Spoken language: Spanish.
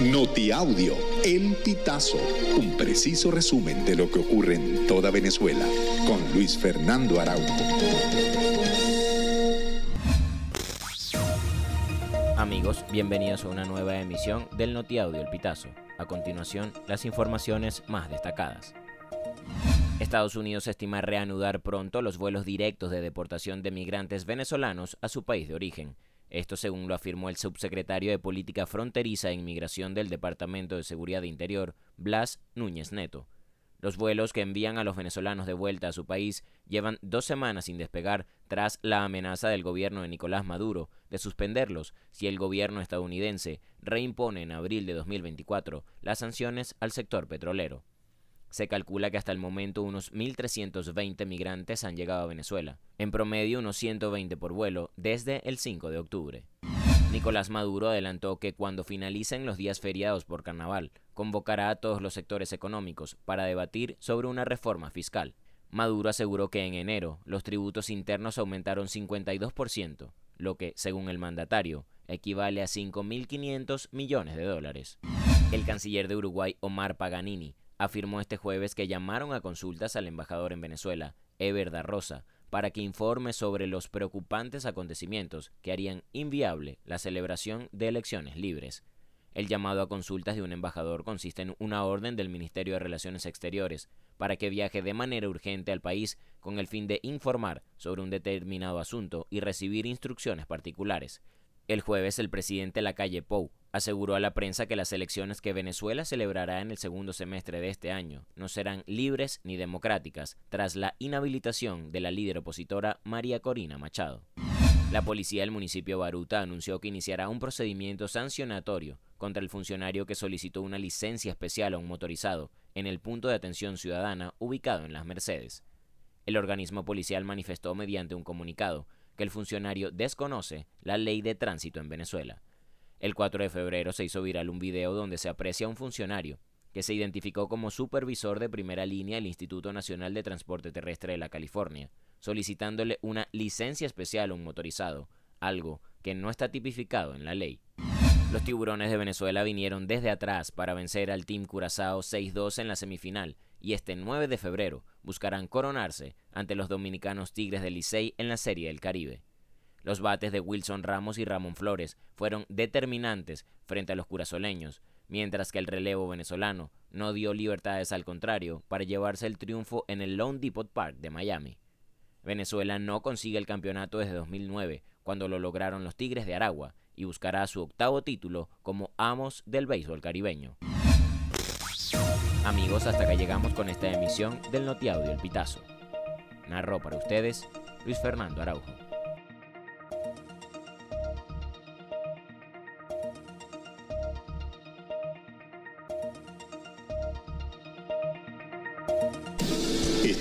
Notiaudio, El Pitazo, un preciso resumen de lo que ocurre en toda Venezuela, con Luis Fernando Araújo. Amigos, bienvenidos a una nueva emisión del Notiaudio El Pitazo. A continuación, las informaciones más destacadas. Estados Unidos estima reanudar pronto los vuelos directos de deportación de migrantes venezolanos a su país de origen. Esto según lo afirmó el subsecretario de Política Fronteriza e Inmigración del Departamento de Seguridad Interior, Blas Núñez Neto. Los vuelos que envían a los venezolanos de vuelta a su país llevan dos semanas sin despegar tras la amenaza del gobierno de Nicolás Maduro de suspenderlos si el gobierno estadounidense reimpone en abril de 2024 las sanciones al sector petrolero. Se calcula que hasta el momento unos 1.320 migrantes han llegado a Venezuela, en promedio unos 120 por vuelo desde el 5 de octubre. Nicolás Maduro adelantó que cuando finalicen los días feriados por carnaval, convocará a todos los sectores económicos para debatir sobre una reforma fiscal. Maduro aseguró que en enero los tributos internos aumentaron 52%, lo que, según el mandatario, equivale a 5.500 millones de dólares. El canciller de Uruguay, Omar Paganini, afirmó este jueves que llamaron a consultas al embajador en Venezuela, Eber da Rosa, para que informe sobre los preocupantes acontecimientos que harían inviable la celebración de elecciones libres. El llamado a consultas de un embajador consiste en una orden del Ministerio de Relaciones Exteriores para que viaje de manera urgente al país con el fin de informar sobre un determinado asunto y recibir instrucciones particulares. El jueves el presidente Lacalle Pou aseguró a la prensa que las elecciones que Venezuela celebrará en el segundo semestre de este año no serán libres ni democráticas tras la inhabilitación de la líder opositora María Corina Machado. La policía del municipio Baruta anunció que iniciará un procedimiento sancionatorio contra el funcionario que solicitó una licencia especial a un motorizado en el punto de atención ciudadana ubicado en Las Mercedes. El organismo policial manifestó mediante un comunicado que el funcionario desconoce la ley de tránsito en Venezuela el 4 de febrero se hizo viral un video donde se aprecia a un funcionario que se identificó como supervisor de primera línea del Instituto Nacional de Transporte Terrestre de la California, solicitándole una licencia especial a un motorizado, algo que no está tipificado en la ley. Los tiburones de Venezuela vinieron desde atrás para vencer al Team Curazao 6-2 en la semifinal y este 9 de febrero buscarán coronarse ante los dominicanos Tigres del Licey en la Serie del Caribe. Los bates de Wilson Ramos y Ramón Flores fueron determinantes frente a los curazoleños, mientras que el relevo venezolano no dio libertades al contrario para llevarse el triunfo en el Lone Depot Park de Miami. Venezuela no consigue el campeonato desde 2009, cuando lo lograron los Tigres de Aragua, y buscará su octavo título como amos del béisbol caribeño. Amigos, hasta que llegamos con esta emisión del Notiaudio El Pitazo. Narró para ustedes Luis Fernando Araujo.